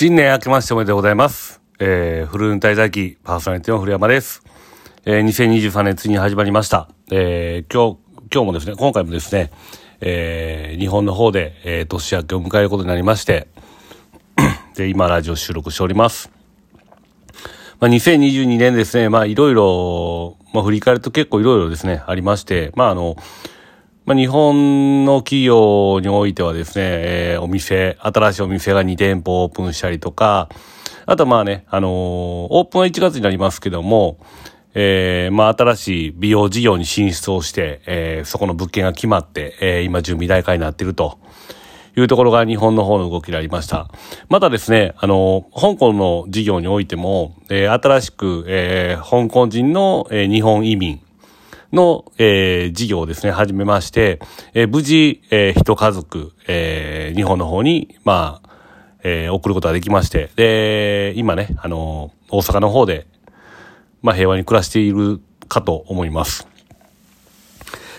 新年明けましておめでとうございます。えー、フルーン滞在期パーソナリティの古山です。えー、2023年ついに始まりました。えー、今日、今日もですね、今回もですね、えー、日本の方で、えー、年明けを迎えることになりまして、で、今ラジオ収録しております。まあ、2022年ですね、まあ、いろいろ、まあ、振り返ると結構いろいろですね、ありまして、まあ、あの、まあ、日本の企業においてはですね、えーお店、新しいお店が2店舗オープンしたりとか、あとまあね、あのーオープンは1月になりますけども、えーまあ新しい美容事業に進出をして、えーそこの物件が決まって、えー今準備段階になっていると。いうところが日本の方の動きでありました。またですね、あの、香港の事業においても、えー新しく、えー香港人の、えー日本移民、の、えー事業をですね、始めまして、えー無事、えー一家族、えー日本の方に、まあ、えー送ることができまして、で、今ね、あのー大阪の方で、まあ、平和に暮らしているかと思います。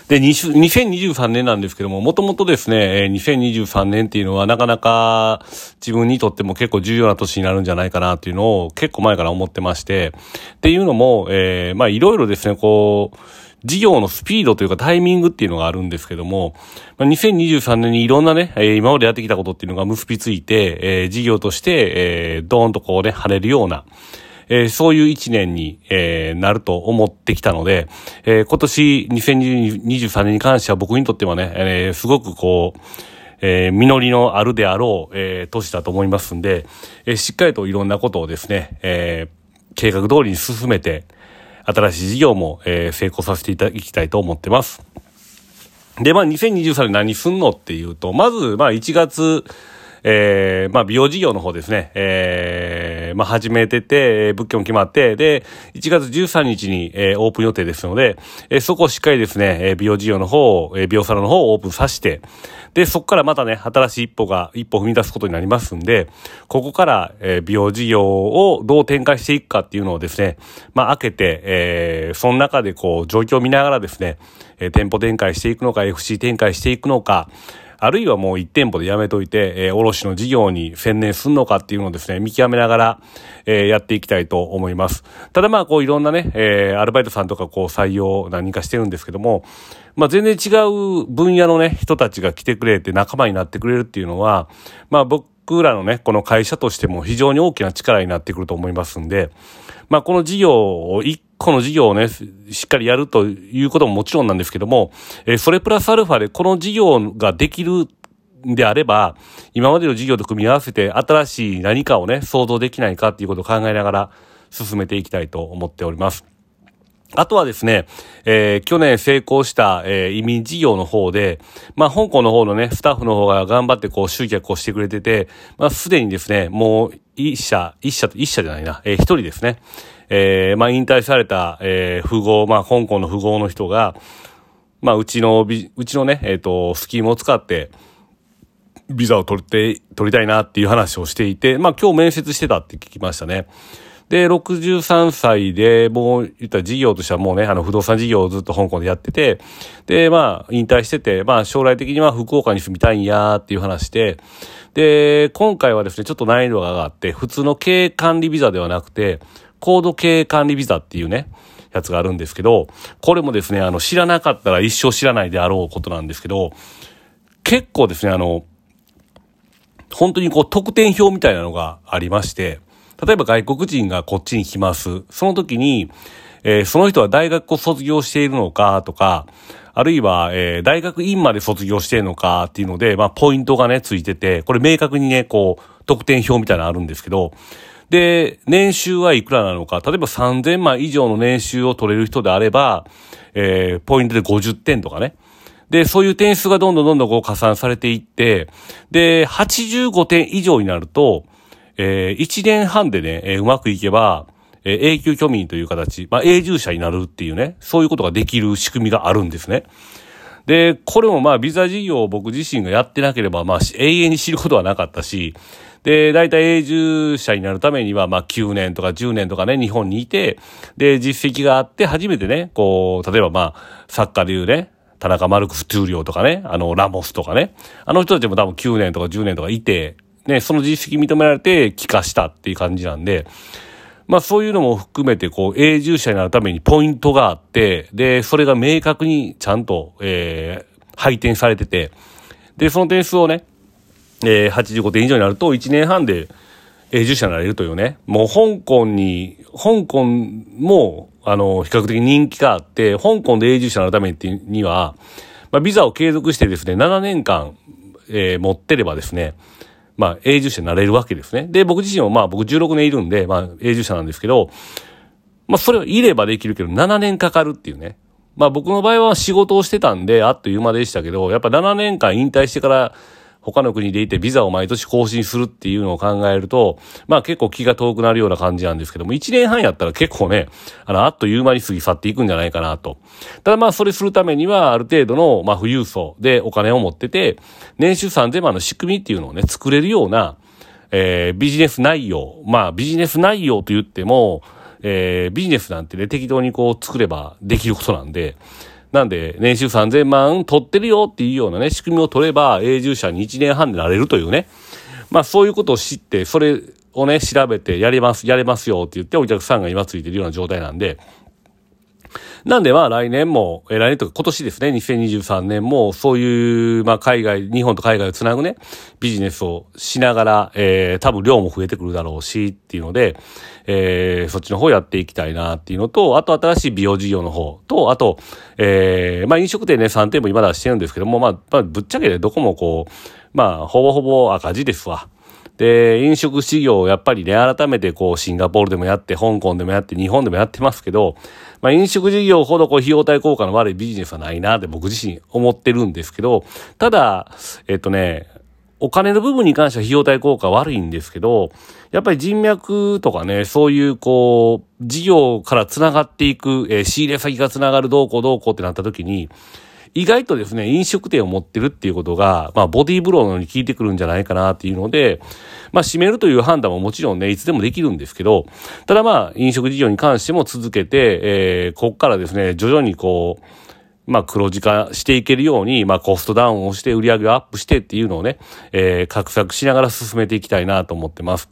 で、2023年なんですけども、もともとですね、えー2023年っていうのはなかなか自分にとっても結構重要な年になるんじゃないかなっていうのを結構前から思ってまして、っていうのも、えーまあいろいろですね、こう、事業のスピードというかタイミングっていうのがあるんですけども、まあ、2023年にいろんなね、え今までやってきたことっていうのが結びついて、え事業として、えードーンとこうね、跳ねるような、えーそういう一年に、えーなると思ってきたので、えー今年2023年に関しては僕にとってはね、えーすごくこう、えー実りのあるであろう、えー年だと思いますんで、えーしっかりといろんなことをですね、えー計画通りに進めて、新しい事業も、えー成功させていただきたいと思ってます。で、まあ、2023年何すんのっていうと、まず、まあ、1月、えーまあ、美容事業の方ですね、えーまあ、始めてて、物件も決まって、で、1月13日に、えーオープン予定ですので、えーそこをしっかりですね、えー美容事業の方を、えー美容サロンの方をオープンさせて、で、そこからまたね、新しい一歩が、一歩踏み出すことになりますんで、ここから、えー美容事業をどう展開していくかっていうのをですね、まあ、開けて、えーその中でこう、状況を見ながらですね、えー店舗展開していくのか、FC 展開していくのか、あるいはもう一店舗でやめといて、えー、卸の事業に専念するのかっていうのをですね、見極めながら、えーやっていきたいと思います。ただまあ、こういろんなね、えーアルバイトさんとかこう採用何かしてるんですけども、まあ全然違う分野のね、人たちが来てくれて仲間になってくれるっていうのは、まあ僕らのね、この会社としても非常に大きな力になってくると思いますんで、まあこの事業を、一個の事業をね、しっかりやるということももちろんなんですけども、えーそれプラスアルファでこの事業ができるんであれば、今までの事業と組み合わせて新しい何かをね、想像できないかっていうことを考えながら進めていきたいと思っております。あとはですね、えー去年成功した、えー移民事業の方で、まあ、香港の方のね、スタッフの方が頑張ってこう集客をしてくれてて、まあ、すでにですね、もう、一社、一社、一社じゃないな、えー一人ですね、えーまあ、引退された、えー富豪、まあ、香港の富豪の人が、まあ、うちの、うちのね、えっ、と、スキームを使って、ビザを取って、取りたいなっていう話をしていて、まあ今日面接してたって聞きましたね。で、63歳で、もう言った事業としてはもうね、あの不動産事業をずっと香港でやってて、で、まあ引退してて、まあ将来的には福岡に住みたいんやっていう話で、で、今回はですね、ちょっと難易度が上がって、普通の経営管理ビザではなくて、高度経営管理ビザっていうね、やつがあるんですけど、これもですね、あの、知らなかったら一生知らないであろうことなんですけど、結構ですね、あの、本当にこう得点表みたいなのがありまして、例えば外国人がこっちに来ます。その時に、えーその人は大学を卒業しているのかとか、あるいは、えー大学院まで卒業しているのかっていうので、まあ、ポイントがね、ついてて、これ明確にね、こう、得点表みたいなのあるんですけど、で、年収はいくらなのか、例えば3000万以上の年収を取れる人であれば、えーポイントで50点とかね。で、そういう点数がどんどんどんどんこう加算されていって、で、85点以上になると、えー、1年半でね、えーうまくいけば、えー永久居民という形、まあ、永住者になるっていうね、そういうことができる仕組みがあるんですね。で、これもまあ、ビザ事業を僕自身がやってなければ、まあ、永遠に知ることはなかったし、で、大体永住者になるためには、まあ、9年とか10年とかね、日本にいて、で、実績があって、初めてね、こう、例えばまあ、サッカーでいうね、田中マルクス・トゥーリオとかね、あの、ラモスとかね、あの人たちも多分9年とか10年とかいて、ね、その実績認められて帰化したっていう感じなんで、まあそういうのも含めて、こう、永住者になるためにポイントがあって、で、それが明確にちゃんと、えー、配点されてて、で、その点数をね、えー、85点以上になると1年半で永住者になれるというね、もう香港に、香港も、あの、比較的人気があって、香港で永住者になるためには、まあ、ビザを継続してですね、7年間、えー、持ってればですね、まあ、永住者になれるわけですね。で、僕自身もまあ、僕16年いるんで、まあ、永住者なんですけど、まあ、それをいればできるけど、7年かかるっていうね。まあ、僕の場合は仕事をしてたんで、あっという間でしたけど、やっぱ7年間引退してから、他の国でいてビザを毎年更新するっていうのを考えると、まあ結構気が遠くなるような感じなんですけども、1年半やったら結構ね、あの、あっという間に過ぎ去っていくんじゃないかなと。ただまあそれするためには、ある程度の、まあ富裕層でお金を持ってて、年収3000万の仕組みっていうのをね、作れるような、えー、ビジネス内容。まあビジネス内容と言っても、えー、ビジネスなんてね、適当にこう作ればできることなんで、なんで、年収3000万取ってるよっていうようなね、仕組みを取れば、永住者に1年半でなれるというね。まあそういうことを知って、それをね、調べて、やれます、やれますよって言ってお客さんが今ついてるような状態なんで、なんでまあ来年も、え来年とか今年ですね、2023年もそういう、まあ海外、日本と海外をつなぐね、ビジネスをしながら、えー、多分量も増えてくるだろうしっていうので、えー、そっちの方やっていきたいなっていうのと、あと新しい美容事業の方と、あと、えー、まあ飲食店ね、3店舗今出してるんですけども、まあ、まあ、ぶっちゃけね、どこもこう、まあ、ほぼほぼ赤字ですわ。で、飲食事業をやっぱりね、改めてこう、シンガポールでもやって、香港でもやって、日本でもやってますけど、まあ飲食事業ほどこう、費用対効果の悪いビジネスはないなって僕自身思ってるんですけど、ただ、えっとね、お金の部分に関しては費用対効果悪いんですけど、やっぱり人脈とかね、そういうこう、事業から繋がっていく、えー、仕入れ先が繋がるどうこうどうこうってなった時に、意外とですね、飲食店を持ってるっていうことが、まあ、ボディーブローのように効いてくるんじゃないかなっていうので、まあ、閉めるという判断ももちろんね、いつでもできるんですけど、ただまあ、飲食事業に関しても続けて、えー、こっからですね、徐々にこう、まあ黒字化していけるように、まあコストダウンをして売り上げをアップしてっていうのをね、えー、画策しながら進めていきたいなと思ってます。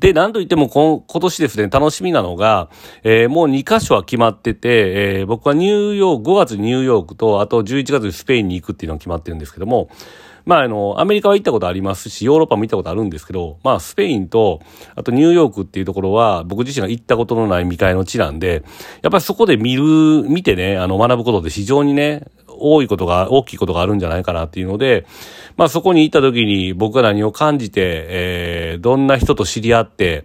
で、なんといっても今年ですね、楽しみなのが、えー、もう2カ所は決まってて、えー、僕はニューヨーク、5月ニューヨークと、あと11月にスペインに行くっていうのが決まってるんですけども、まあ、あの、アメリカは行ったことありますし、ヨーロッパも行ったことあるんですけど、まあ、スペインと、あとニューヨークっていうところは、僕自身が行ったことのない未開の地なんで、やっぱりそこで見る、見てね、あの、学ぶことで非常にね、多いことが、大きいことがあるんじゃないかなっていうので、まあそこに行った時に僕が何を感じて、えー、どんな人と知り合って、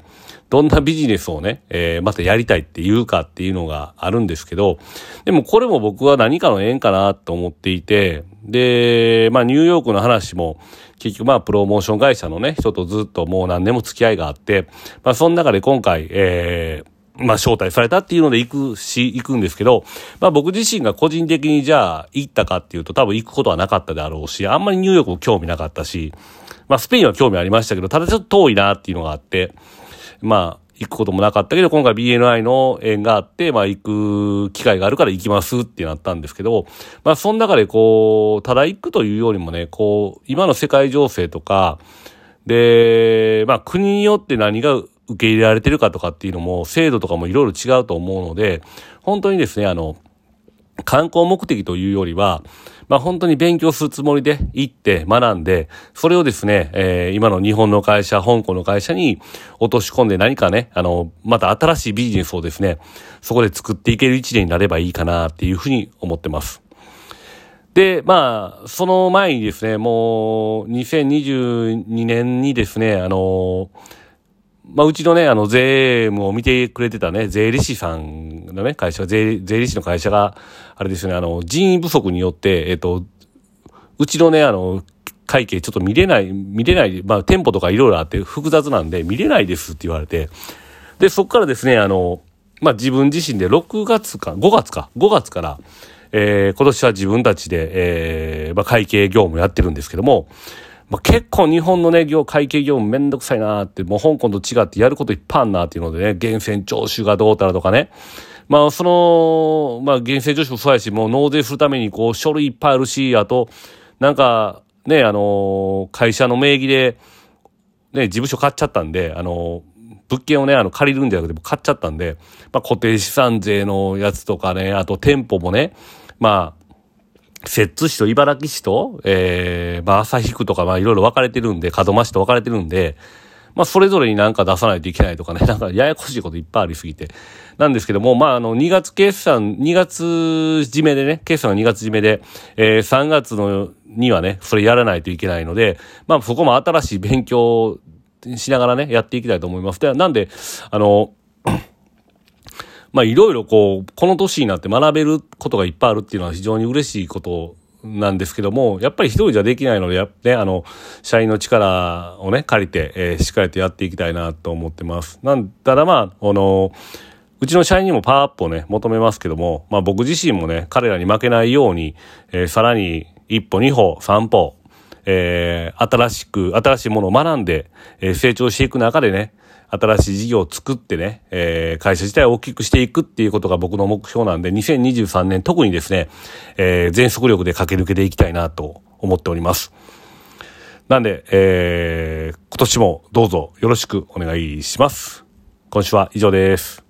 どんなビジネスをね、えー、またやりたいって言うかっていうのがあるんですけど、でもこれも僕は何かの縁かなと思っていて、で、まあニューヨークの話も、結局まあプロモーション会社のね、人とずっともう何年も付き合いがあって、まあその中で今回、えー、まあ、招待されたっていうので行くし、行くんですけど、まあ僕自身が個人的にじゃあ行ったかっていうと多分行くことはなかったであろうし、あんまりニューヨークも興味なかったし、まあスペインは興味ありましたけど、ただちょっと遠いなっていうのがあって、まあ行くこともなかったけど、今回 BNI の縁があって、まあ行く機会があるから行きますってなったんですけど、まあその中でこう、ただ行くというよりもね、こう、今の世界情勢とか、で、まあ国によって何が受け入れられてるかとかっていうのも、制度とかもいろいろ違うと思うので、本当にですね、あの、観光目的というよりは、まあ本当に勉強するつもりで行って学んで、それをですね、えー、今の日本の会社、香港の会社に落とし込んで何かね、あの、また新しいビジネスをですね、そこで作っていける一年になればいいかなっていうふうに思ってます。で、まあ、その前にですね、もう2022年にですね、あのまあ、うちのね、あの、税務を見てくれてたね、税理士さんのね、会社、税、税理士の会社が、あれですよね、あの、人員不足によって、えっと、うちのね、あの、会計ちょっと見れない、見れない、まあ、店舗とかいろいろあって複雑なんで見れないですって言われて、で、そこからですね、あの、まあ、自分自身で6月か、5月か、5月から、えー、今年は自分たちで、えー、まあ、会計業務やってるんですけども、まあ、結構日本のね、業、会計業務めんどくさいなーって、もう香港と違ってやることいっぱいあんなっていうのでね、厳選徴収がどうたらとかね。まあ、その、まあ、厳選徴収もそうやし、もう納税するためにこう、書類いっぱいあるし、あと、なんか、ね、あの、会社の名義で、ね、事務所買っちゃったんで、あの、物件をね、あの、借りるんじゃなくて、買っちゃったんで、まあ、固定資産税のやつとかね、あと店舗もね、まあ、摂津市と茨城市と、えー、まあ、旭区とか、まあ、いろいろ分かれてるんで、門真市と分かれてるんで、まあ、それぞれになんか出さないといけないとかね、なんかややこしいこといっぱいありすぎて。なんですけども、まあ、あの、2月決算、2月締めでね、決算が2月締めで、えー、3月の、にはね、それやらないといけないので、まあ、そこも新しい勉強しながらね、やっていきたいと思います。で、なんで、あの、まあ、いろいろこう、この年になって学べることがいっぱいあるっていうのは非常に嬉しいことなんですけども、やっぱり一人じゃできないので、やね、あの、社員の力をね、借りて、えー、しっかりとやっていきたいなと思ってます。なんただまあ、あの、うちの社員にもパワーアップをね、求めますけども、まあ僕自身もね、彼らに負けないように、えー、さらに一歩二歩三歩、えー、新しく、新しいものを学んで、えー、成長していく中でね、新しい事業を作ってね、えー、会社自体を大きくしていくっていうことが僕の目標なんで、2023年特にですね、えー、全速力で駆け抜けていきたいなと思っております。なんで、えー、今年もどうぞよろしくお願いします。今週は以上です。